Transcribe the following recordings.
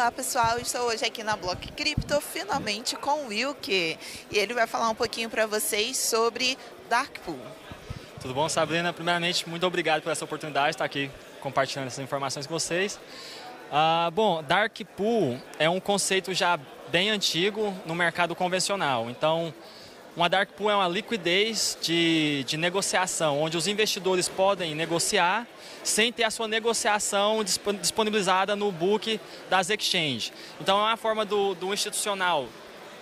Olá pessoal, estou hoje aqui na Block Crypto, finalmente com o Wilke, e ele vai falar um pouquinho para vocês sobre Dark Pool. Tudo bom, Sabrina? Primeiramente, muito obrigado por essa oportunidade de estar aqui compartilhando essas informações com vocês. Ah, bom, Dark Pool é um conceito já bem antigo no mercado convencional. Então, uma dark pool é uma liquidez de, de negociação, onde os investidores podem negociar sem ter a sua negociação disponibilizada no book das exchanges. Então é uma forma do, do institucional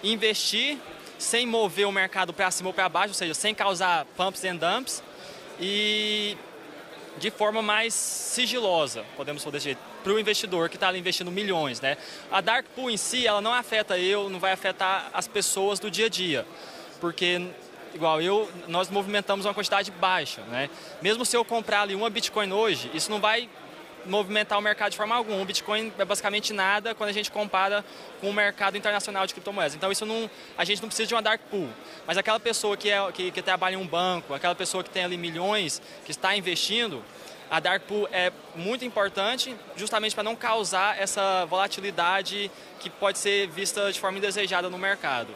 investir sem mover o mercado para cima ou para baixo, ou seja, sem causar pumps and dumps e de forma mais sigilosa, podemos falar desse jeito, para o investidor que está investindo milhões. Né? A dark pool em si, ela não afeta eu, não vai afetar as pessoas do dia a dia porque igual eu, nós movimentamos uma quantidade baixa, né? Mesmo se eu comprar ali uma Bitcoin hoje, isso não vai movimentar o mercado de forma alguma. O Bitcoin é basicamente nada quando a gente compara com o mercado internacional de criptomoedas. Então isso não, a gente não precisa de uma dark pool. Mas aquela pessoa que, é, que, que trabalha em um banco, aquela pessoa que tem ali milhões, que está investindo, a dark pool é muito importante justamente para não causar essa volatilidade que pode ser vista de forma indesejada no mercado.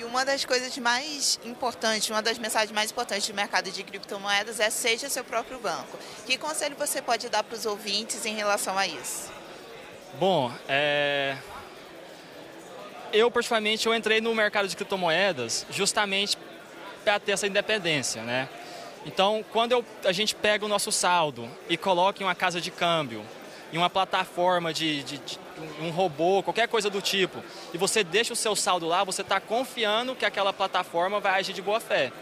E uma das coisas mais importantes, uma das mensagens mais importantes do mercado de criptomoedas é seja seu próprio banco. Que conselho você pode dar para os ouvintes em relação a isso? Bom, é... eu particularmente eu entrei no mercado de criptomoedas justamente para ter essa independência, né? Então, quando eu, a gente pega o nosso saldo e coloca em uma casa de câmbio, em uma plataforma de, de, de um robô, qualquer coisa do tipo, e você deixa o seu saldo lá, você está confiando que aquela plataforma vai agir de boa fé,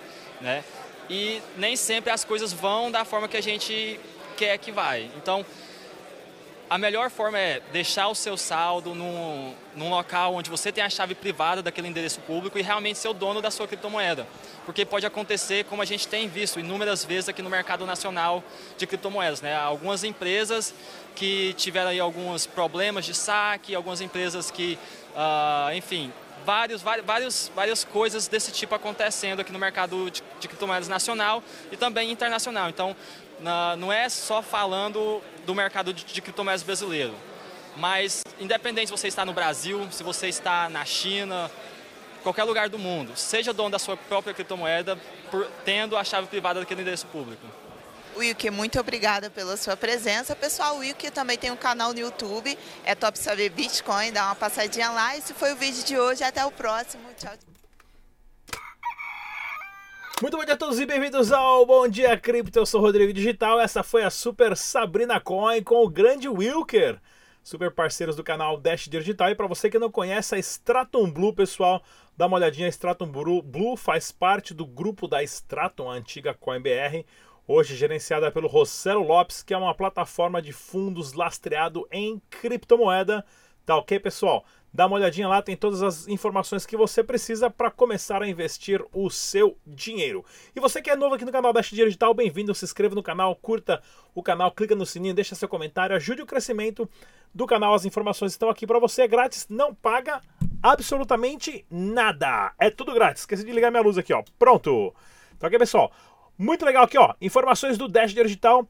né? E nem sempre as coisas vão da forma que a gente quer que vai. Então, a melhor forma é deixar o seu saldo num, num local onde você tem a chave privada daquele endereço público e realmente ser o dono da sua criptomoeda. Porque pode acontecer, como a gente tem visto inúmeras vezes aqui no mercado nacional de criptomoedas. Né? Algumas empresas que tiveram aí alguns problemas de saque, algumas empresas que, uh, enfim, vários, vários, várias coisas desse tipo acontecendo aqui no mercado de, de criptomoedas nacional e também internacional. Então, na, não é só falando do mercado de, de criptomoedas brasileiro, mas independente se você está no Brasil, se você está na China, qualquer lugar do mundo, seja dono da sua própria criptomoeda, por, tendo a chave privada daquele endereço público. Wilke, muito obrigada pela sua presença. Pessoal, o Wilke também tem um canal no YouTube, é Top Saber Bitcoin, dá uma passadinha lá. Esse foi o vídeo de hoje, até o próximo. Tchau. Muito bom dia a todos e bem-vindos ao Bom Dia Cripto. Eu sou o Rodrigo Digital. Essa foi a Super Sabrina Coin com o grande Wilker, super parceiros do canal Dash Digital. E para você que não conhece a Stratum Blue, pessoal, dá uma olhadinha. A Stratum Blue faz parte do grupo da Stratum, a antiga CoinBR, hoje gerenciada pelo Rossello Lopes, que é uma plataforma de fundos lastreado em criptomoeda. Tá ok, pessoal? Dá uma olhadinha lá, tem todas as informações que você precisa para começar a investir o seu dinheiro. E você que é novo aqui no canal Dash Digital, bem-vindo, se inscreva no canal, curta o canal, clica no sininho, deixa seu comentário, ajude o crescimento do canal. As informações estão aqui para você, é grátis, não paga absolutamente nada. É tudo grátis. Esqueci de ligar minha luz aqui, ó. Pronto. Então aqui, pessoal. Muito legal aqui, ó. Informações do Dash Digital.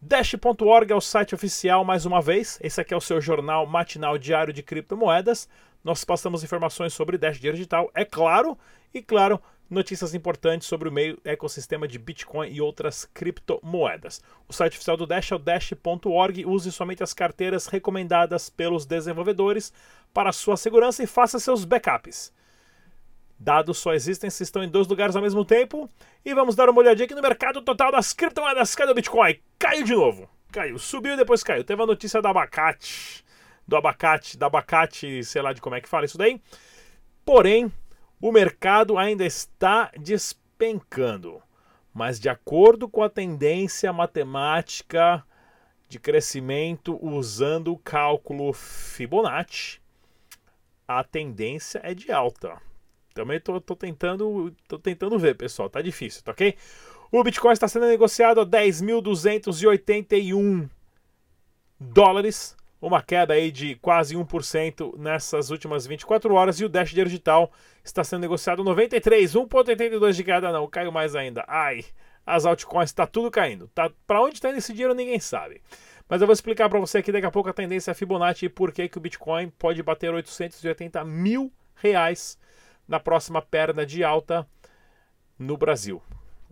Dash.org é o site oficial, mais uma vez. Esse aqui é o seu jornal matinal diário de criptomoedas. Nós passamos informações sobre Dash Digital, é claro, e claro, notícias importantes sobre o meio ecossistema de Bitcoin e outras criptomoedas. O site oficial do Dash é o dash.org. Use somente as carteiras recomendadas pelos desenvolvedores para sua segurança e faça seus backups. Dados só existem se estão em dois lugares ao mesmo tempo. E vamos dar uma olhadinha aqui no mercado total das criptomoedas. Cadê o Bitcoin? Caiu de novo. Caiu. Subiu e depois caiu. Teve a notícia do abacate. Do abacate, da abacate, sei lá de como é que fala isso daí. Porém, o mercado ainda está despencando. Mas de acordo com a tendência matemática de crescimento usando o cálculo Fibonacci, a tendência é de alta. Também tô, tô, tentando, tô tentando ver, pessoal. Tá difícil, tá ok? O Bitcoin está sendo negociado a 10.281 dólares, uma queda aí de quase 1% nessas últimas 24 horas. E o Dash Digital está sendo negociado a 93, 1,82 de queda não, caiu mais ainda. Ai, as altcoins está tudo caindo. Tá, para onde está indo esse dinheiro ninguém sabe. Mas eu vou explicar para você aqui daqui a pouco a tendência Fibonacci e por que, que o Bitcoin pode bater 880 mil reais na próxima perna de alta no Brasil.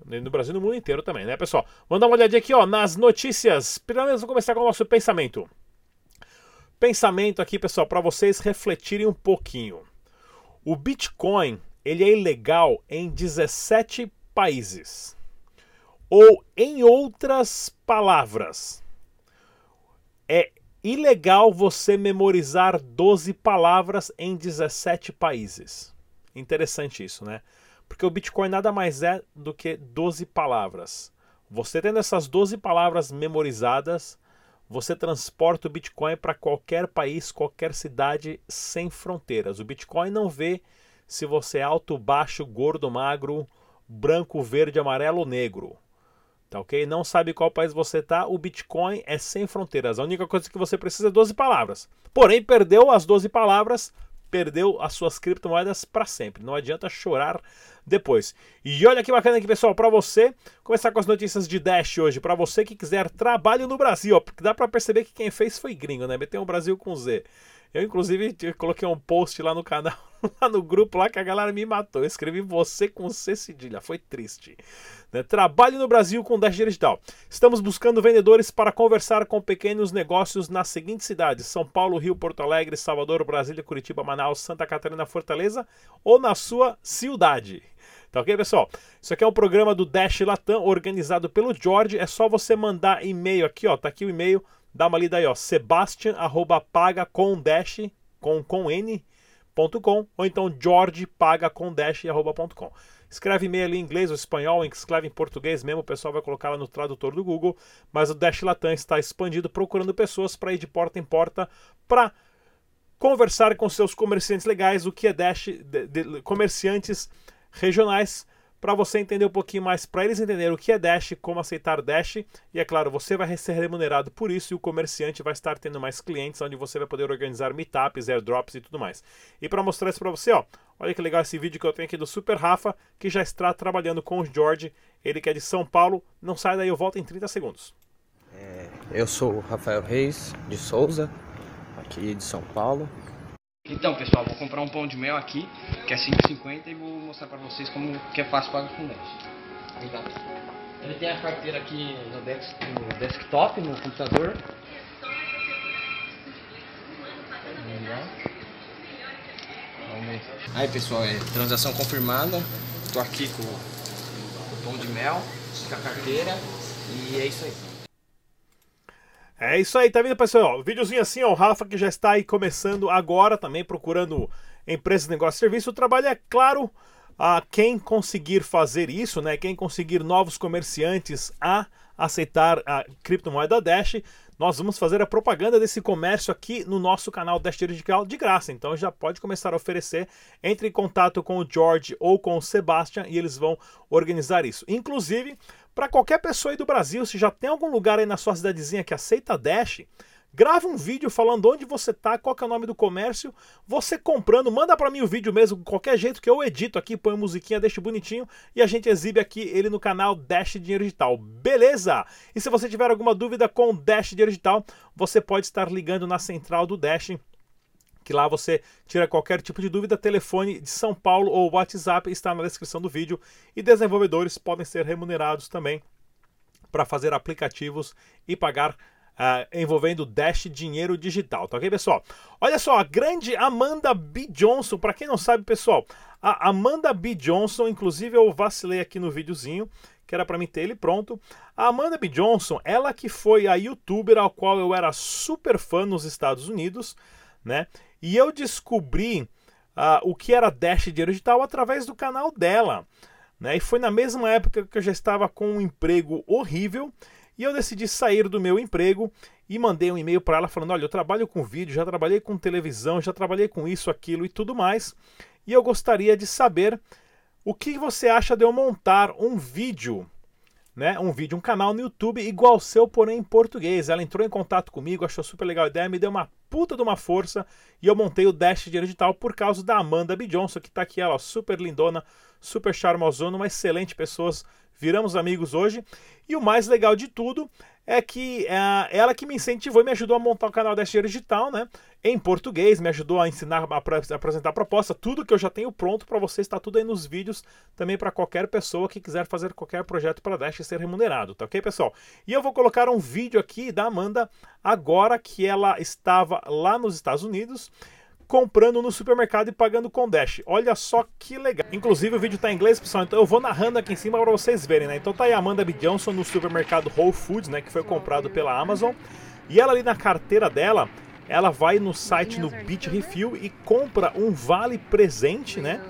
No Brasil no mundo inteiro também, né, pessoal? Vamos dar uma olhadinha aqui, ó, nas notícias. Primeiro, vamos começar com o nosso pensamento. Pensamento aqui, pessoal, para vocês refletirem um pouquinho. O Bitcoin, ele é ilegal em 17 países. Ou, em outras palavras, é ilegal você memorizar 12 palavras em 17 países. Interessante isso, né? Porque o Bitcoin nada mais é do que 12 palavras. Você tendo essas 12 palavras memorizadas, você transporta o Bitcoin para qualquer país, qualquer cidade sem fronteiras. O Bitcoin não vê se você é alto, baixo, gordo, magro, branco, verde, amarelo ou negro. Tá ok? Não sabe qual país você tá, o Bitcoin é sem fronteiras. A única coisa que você precisa é 12 palavras. Porém, perdeu as 12 palavras, perdeu as suas criptomoedas para sempre. Não adianta chorar depois. E olha que bacana aqui, pessoal, para você começar com as notícias de Dash hoje, para você que quiser trabalho no Brasil, ó, porque dá para perceber que quem fez foi gringo, né? Meteu o Brasil com Z. Eu, inclusive, coloquei um post lá no canal, lá no grupo lá que a galera me matou. Eu escrevi você com C cedilha, foi triste. Né? Trabalho no Brasil com Dash Digital. Estamos buscando vendedores para conversar com pequenos negócios nas seguintes cidades: São Paulo, Rio, Porto Alegre, Salvador, Brasília, Curitiba, Manaus, Santa Catarina, Fortaleza ou na sua cidade. Tá ok, pessoal? Isso aqui é um programa do Dash Latam organizado pelo George. É só você mandar e-mail aqui, ó. Tá aqui o e-mail Dá uma lida aí, ó. Sebastian, arroba, paga com dash, com, com n, ponto com, ou então George, paga com dash, arroba, ponto com. Escreve e-mail em inglês ou espanhol, escreve em português mesmo, o pessoal vai colocar lá no tradutor do Google, mas o Dash Latam está expandido procurando pessoas para ir de porta em porta para conversar com seus comerciantes legais, o que é Dash, de, de, comerciantes regionais para você entender um pouquinho mais, para eles entenderem o que é Dash, como aceitar Dash, e é claro, você vai ser remunerado por isso e o comerciante vai estar tendo mais clientes, onde você vai poder organizar meetups, airdrops e tudo mais. E para mostrar isso para você, ó, olha que legal esse vídeo que eu tenho aqui do Super Rafa, que já está trabalhando com o George, ele que é de São Paulo. Não sai daí, eu volto em 30 segundos. É, eu sou o Rafael Reis de Souza, aqui de São Paulo. Então, pessoal, vou comprar um pão de mel aqui, que é 5,50 e vou mostrar pra vocês como que é fácil pagar com Dash. Então, ele tem a carteira aqui no, desk, no desktop, no computador. Aí, pessoal, é transação confirmada. Tô aqui com o pão de mel, com a carteira e é isso aí. É isso aí, tá vendo, pessoal? Videozinho assim, ó, o Rafa que já está aí começando agora também, procurando empresas, negócio, serviço. O trabalho é claro a quem conseguir fazer isso, né? Quem conseguir novos comerciantes a aceitar a criptomoeda Dash, nós vamos fazer a propaganda desse comércio aqui no nosso canal Dash Digital de graça. Então já pode começar a oferecer. Entre em contato com o George ou com o Sebastian e eles vão organizar isso. Inclusive, para qualquer pessoa aí do Brasil, se já tem algum lugar aí na sua cidadezinha que aceita Dash, grava um vídeo falando onde você tá, qual é o nome do comércio, você comprando, manda para mim o vídeo mesmo, qualquer jeito que eu edito aqui, põe musiquinha, deixa bonitinho e a gente exibe aqui ele no canal Dash Dinheiro Digital, beleza? E se você tiver alguma dúvida com Dash Dinheiro Digital, você pode estar ligando na central do Dash que lá você tira qualquer tipo de dúvida. Telefone de São Paulo ou WhatsApp está na descrição do vídeo. E desenvolvedores podem ser remunerados também para fazer aplicativos e pagar Uh, envolvendo Dash dinheiro digital, tá ok, pessoal? Olha só, a grande Amanda B. Johnson, para quem não sabe, pessoal, a Amanda B. Johnson, inclusive eu vacilei aqui no videozinho, que era para mim ter ele pronto. A Amanda B. Johnson, ela que foi a youtuber ao qual eu era super fã nos Estados Unidos, né? E eu descobri uh, o que era Dash Dinheiro Digital através do canal dela. Né? E foi na mesma época que eu já estava com um emprego horrível e eu decidi sair do meu emprego e mandei um e-mail para ela falando: Olha, eu trabalho com vídeo, já trabalhei com televisão, já trabalhei com isso, aquilo e tudo mais. E eu gostaria de saber o que você acha de eu montar um vídeo né, um vídeo, um canal no YouTube igual seu, porém em português. Ela entrou em contato comigo, achou super legal a ideia, me deu uma puta de uma força e eu montei o Dash Dinheiro Digital por causa da Amanda B. Johnson, que tá aqui, ela, super lindona, super charmosona, uma excelente pessoa. Viramos amigos hoje. E o mais legal de tudo é que é ela que me incentivou e me ajudou a montar o canal Dinheiro Digital, né? Em português, me ajudou a ensinar, a apresentar a proposta, tudo que eu já tenho pronto para vocês, está tudo aí nos vídeos, também para qualquer pessoa que quiser fazer qualquer projeto para Dash e ser remunerado, tá ok, pessoal? E eu vou colocar um vídeo aqui da Amanda agora que ela estava lá nos Estados Unidos comprando no supermercado e pagando com Dash. Olha só que legal. Inclusive o vídeo tá em inglês, pessoal, então eu vou narrando aqui em cima para vocês verem, né? Então tá aí a Amanda B. Johnson no supermercado Whole Foods, né, que foi comprado pela Amazon. E ela ali na carteira dela, ela vai no site no Beach Refill e compra um vale presente, né,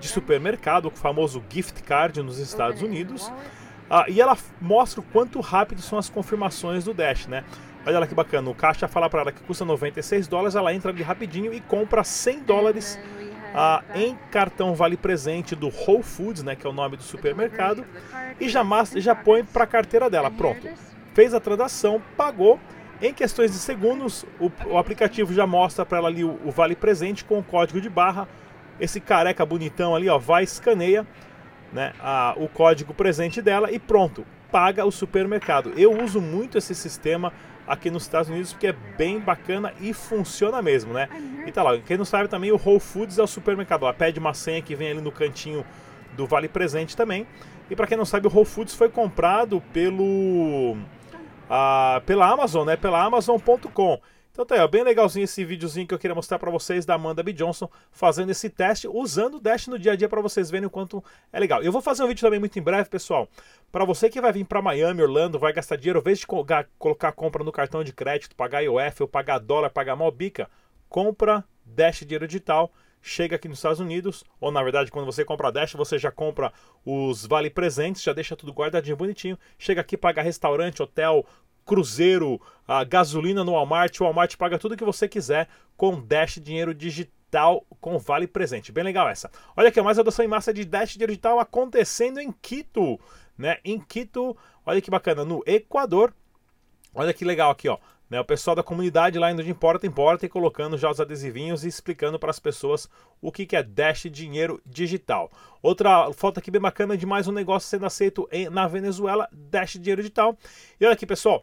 de supermercado, o famoso gift card nos Estados Unidos. Ah, e ela mostra o quanto rápido são as confirmações do Dash, né? Olha lá que bacana, o caixa fala para ela que custa 96 dólares, ela entra ali rapidinho e compra 100 dólares ah, em cartão vale presente do Whole Foods, né, que é o nome do supermercado, e já, já põe para a carteira dela. Pronto, fez a transação, pagou. Em questões de segundos, o, o aplicativo já mostra para ela ali o, o vale presente com o código de barra. Esse careca bonitão ali, ó, vai escaneia né, a, o código presente dela e pronto, paga o supermercado. Eu uso muito esse sistema aqui nos Estados Unidos, porque é bem bacana e funciona mesmo, né? E tá lá, quem não sabe também, o Whole Foods é o supermercado. Ela pede uma senha que vem ali no cantinho do Vale Presente também. E para quem não sabe, o Whole Foods foi comprado pelo a, pela Amazon, né? Pela Amazon.com. Então tá aí, ó, bem legalzinho esse videozinho que eu queria mostrar para vocês da Amanda B. Johnson fazendo esse teste, usando o Dash no dia a dia para vocês verem o quanto é legal. Eu vou fazer um vídeo também muito em breve, pessoal, para você que vai vir para Miami, Orlando, vai gastar dinheiro, ao invés de colocar compra no cartão de crédito, pagar IOF ou pagar dólar, pagar Mobica, compra Dash Dinheiro Digital, chega aqui nos Estados Unidos, ou na verdade, quando você compra Dash, você já compra os vale presentes, já deixa tudo guardadinho bonitinho, chega aqui, paga restaurante, hotel, cruzeiro, a gasolina no Walmart. O Walmart paga tudo que você quiser com Dash Dinheiro Digital com Vale Presente. Bem legal essa. Olha aqui, mais adoção em massa de Dash Dinheiro Digital acontecendo em Quito. Né? Em Quito, olha que bacana, no Equador. Olha que legal aqui, ó. Né, o pessoal da comunidade lá indo de importa em porta e colocando já os adesivinhos e explicando para as pessoas o que, é Dash Dinheiro Digital. Outra foto aqui bem bacana de mais um negócio sendo aceito em, na Venezuela, Dash Dinheiro Digital. E olha aqui, pessoal,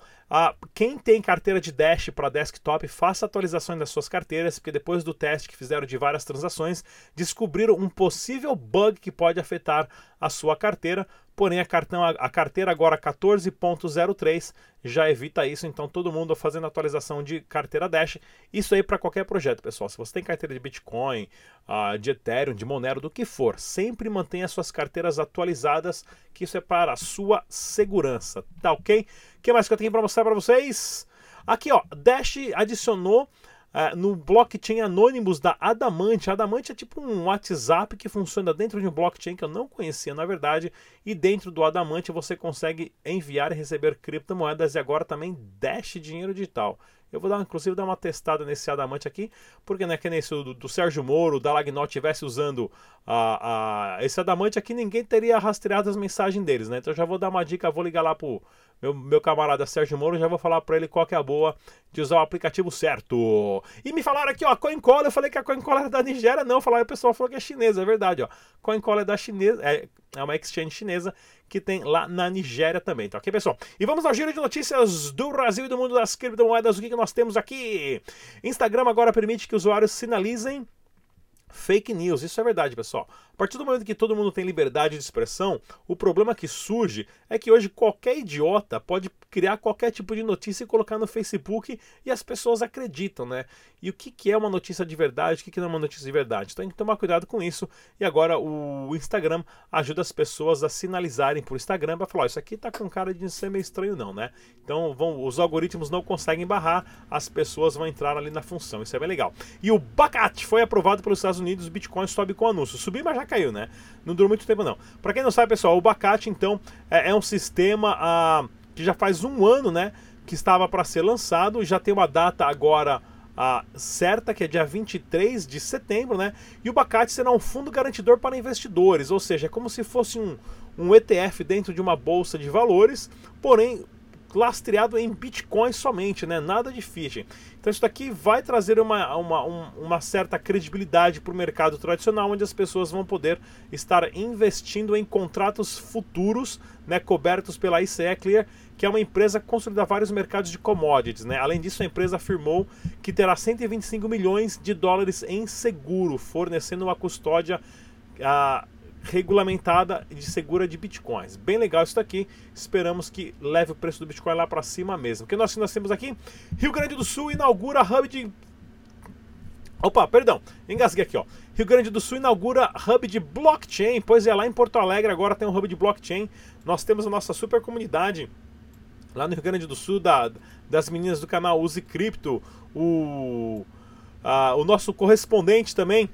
quem tem carteira de Dash para desktop, faça atualizações das suas carteiras, porque depois do teste que fizeram de várias transações, descobriram um possível bug que pode afetar a sua carteira. Porém, a, cartão, a carteira agora 14.03 já evita isso, então todo mundo fazendo atualização de carteira Dash. Isso aí para qualquer projeto, pessoal. Se você tem carteira de Bitcoin, uh, de Ethereum, de Monero, do que for, sempre mantenha suas carteiras atualizadas, que isso é para a sua segurança, tá ok? O que mais que eu tenho para mostrar para vocês? Aqui, ó, Dash adicionou Uh, no blockchain Anonymous da Adamante. Adamante é tipo um WhatsApp que funciona dentro de um blockchain que eu não conhecia, na verdade. E dentro do Adamante você consegue enviar e receber criptomoedas e agora também Dash dinheiro digital. Eu vou dar, inclusive, dar uma testada nesse adamante aqui, porque né, que nem se do, do Sérgio Moro, da Lagnol estivesse usando a, a, esse adamante aqui, ninguém teria rastreado as mensagens deles, né? Então já vou dar uma dica, vou ligar lá pro meu, meu camarada Sérgio Moro, já vou falar para ele qual que é a boa de usar o aplicativo certo. E me falaram aqui, ó, CoinCola, eu falei que a CoinCola era da Nigéria, não, falaram, o pessoal falou que é chinesa, é verdade, ó. CoinCola é da chinesa, é, é uma exchange chinesa que tem lá na Nigéria também, tá ok, pessoal? E vamos ao giro de notícias do Brasil e do mundo das criptomoedas. O que, que nós temos aqui? Instagram agora permite que usuários sinalizem fake news. Isso é verdade, pessoal. A partir do momento que todo mundo tem liberdade de expressão, o problema que surge é que hoje qualquer idiota pode criar qualquer tipo de notícia e colocar no Facebook e as pessoas acreditam, né? E o que, que é uma notícia de verdade, o que, que não é uma notícia de verdade? Então tem que tomar cuidado com isso. E agora o Instagram ajuda as pessoas a sinalizarem por Instagram para falar: oh, isso aqui tá com cara de ser meio estranho, não, né? Então vão, os algoritmos não conseguem barrar, as pessoas vão entrar ali na função. Isso é bem legal. E o Bacate foi aprovado pelos Estados Unidos, o Bitcoin sobe com anúncio. Subiu, mas já caiu, né? Não durou muito tempo, não. Para quem não sabe, pessoal, o Bacate, então, é, é um sistema ah, que já faz um ano, né? Que estava para ser lançado, já tem uma data agora ah, certa, que é dia 23 de setembro, né? E o Bacate será um fundo garantidor para investidores, ou seja, é como se fosse um, um ETF dentro de uma bolsa de valores, porém lastreado em Bitcoin somente, né? Nada de phishing. Então isso daqui vai trazer uma, uma, uma certa credibilidade para o mercado tradicional, onde as pessoas vão poder estar investindo em contratos futuros, né, cobertos pela ICE Clear, que é uma empresa que consolida vários mercados de commodities. Né? Além disso, a empresa afirmou que terá 125 milhões de dólares em seguro, fornecendo uma custódia uh, regulamentada de segura de bitcoins. Bem legal isso daqui. Esperamos que leve o preço do bitcoin lá para cima mesmo. Que nós, nós temos aqui? Rio Grande do Sul inaugura hub de Opa, perdão, engasguei aqui, ó. Rio Grande do Sul inaugura hub de blockchain. Pois é, lá em Porto Alegre agora tem um hub de blockchain. Nós temos a nossa super comunidade lá no Rio Grande do Sul da, das meninas do canal Use Cripto, o, a, o nosso correspondente também,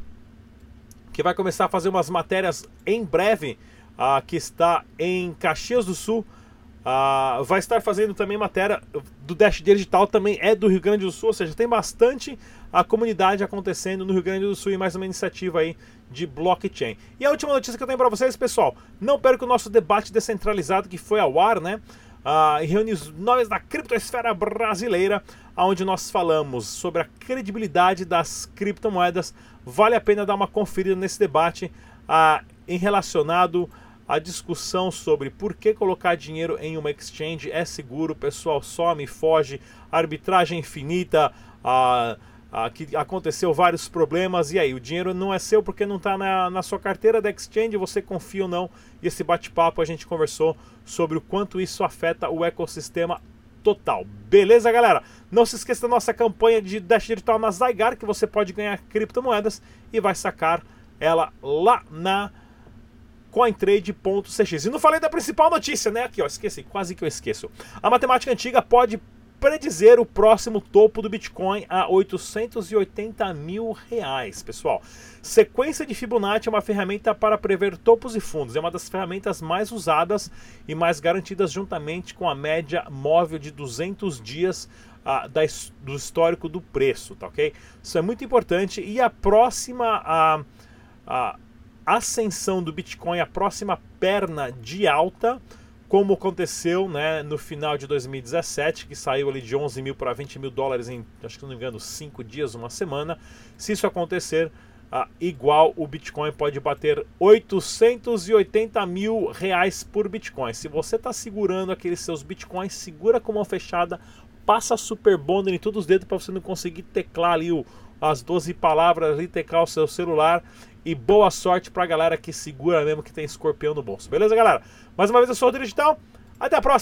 que vai começar a fazer umas matérias em breve, uh, que está em Caxias do Sul. Uh, vai estar fazendo também matéria do Dash Digital, também é do Rio Grande do Sul, ou seja, tem bastante a comunidade acontecendo no Rio Grande do Sul e mais uma iniciativa aí de blockchain. E a última notícia que eu tenho para vocês, pessoal, não perca o nosso debate descentralizado que foi ao ar, né? Uh, reúne os nomes da criptosfera brasileira, onde nós falamos sobre a credibilidade das criptomoedas. Vale a pena dar uma conferida nesse debate uh, em relacionado à discussão sobre por que colocar dinheiro em uma exchange é seguro, pessoal some, foge, arbitragem infinita. Uh, ah, que aconteceu vários problemas, e aí, o dinheiro não é seu porque não está na, na sua carteira da exchange, você confia ou não, e esse bate-papo a gente conversou sobre o quanto isso afeta o ecossistema total. Beleza, galera? Não se esqueça da nossa campanha de Dash Digital na Zygar, que você pode ganhar criptomoedas e vai sacar ela lá na cointrade.cx. E não falei da principal notícia, né? Aqui, ó, esqueci, quase que eu esqueço. A matemática antiga pode predizer o próximo topo do Bitcoin a 880 mil reais, pessoal. Sequência de Fibonacci é uma ferramenta para prever topos e fundos. É uma das ferramentas mais usadas e mais garantidas juntamente com a média móvel de 200 dias uh, da, do histórico do preço, tá ok? Isso é muito importante. E a próxima a, a ascensão do Bitcoin, a próxima perna de alta como aconteceu né, no final de 2017, que saiu ali de 11 mil para 20 mil dólares em, acho que não me engano, 5 dias, uma semana. Se isso acontecer, ah, igual o Bitcoin pode bater 880 mil reais por Bitcoin. Se você está segurando aqueles seus Bitcoins, segura com mão fechada, passa super bonder em todos os dedos para você não conseguir teclar ali o, as 12 palavras ali, teclar o seu celular e boa sorte pra galera que segura mesmo que tem escorpião no bolso. Beleza, galera? Mais uma vez eu sou o Digital. Até a próxima.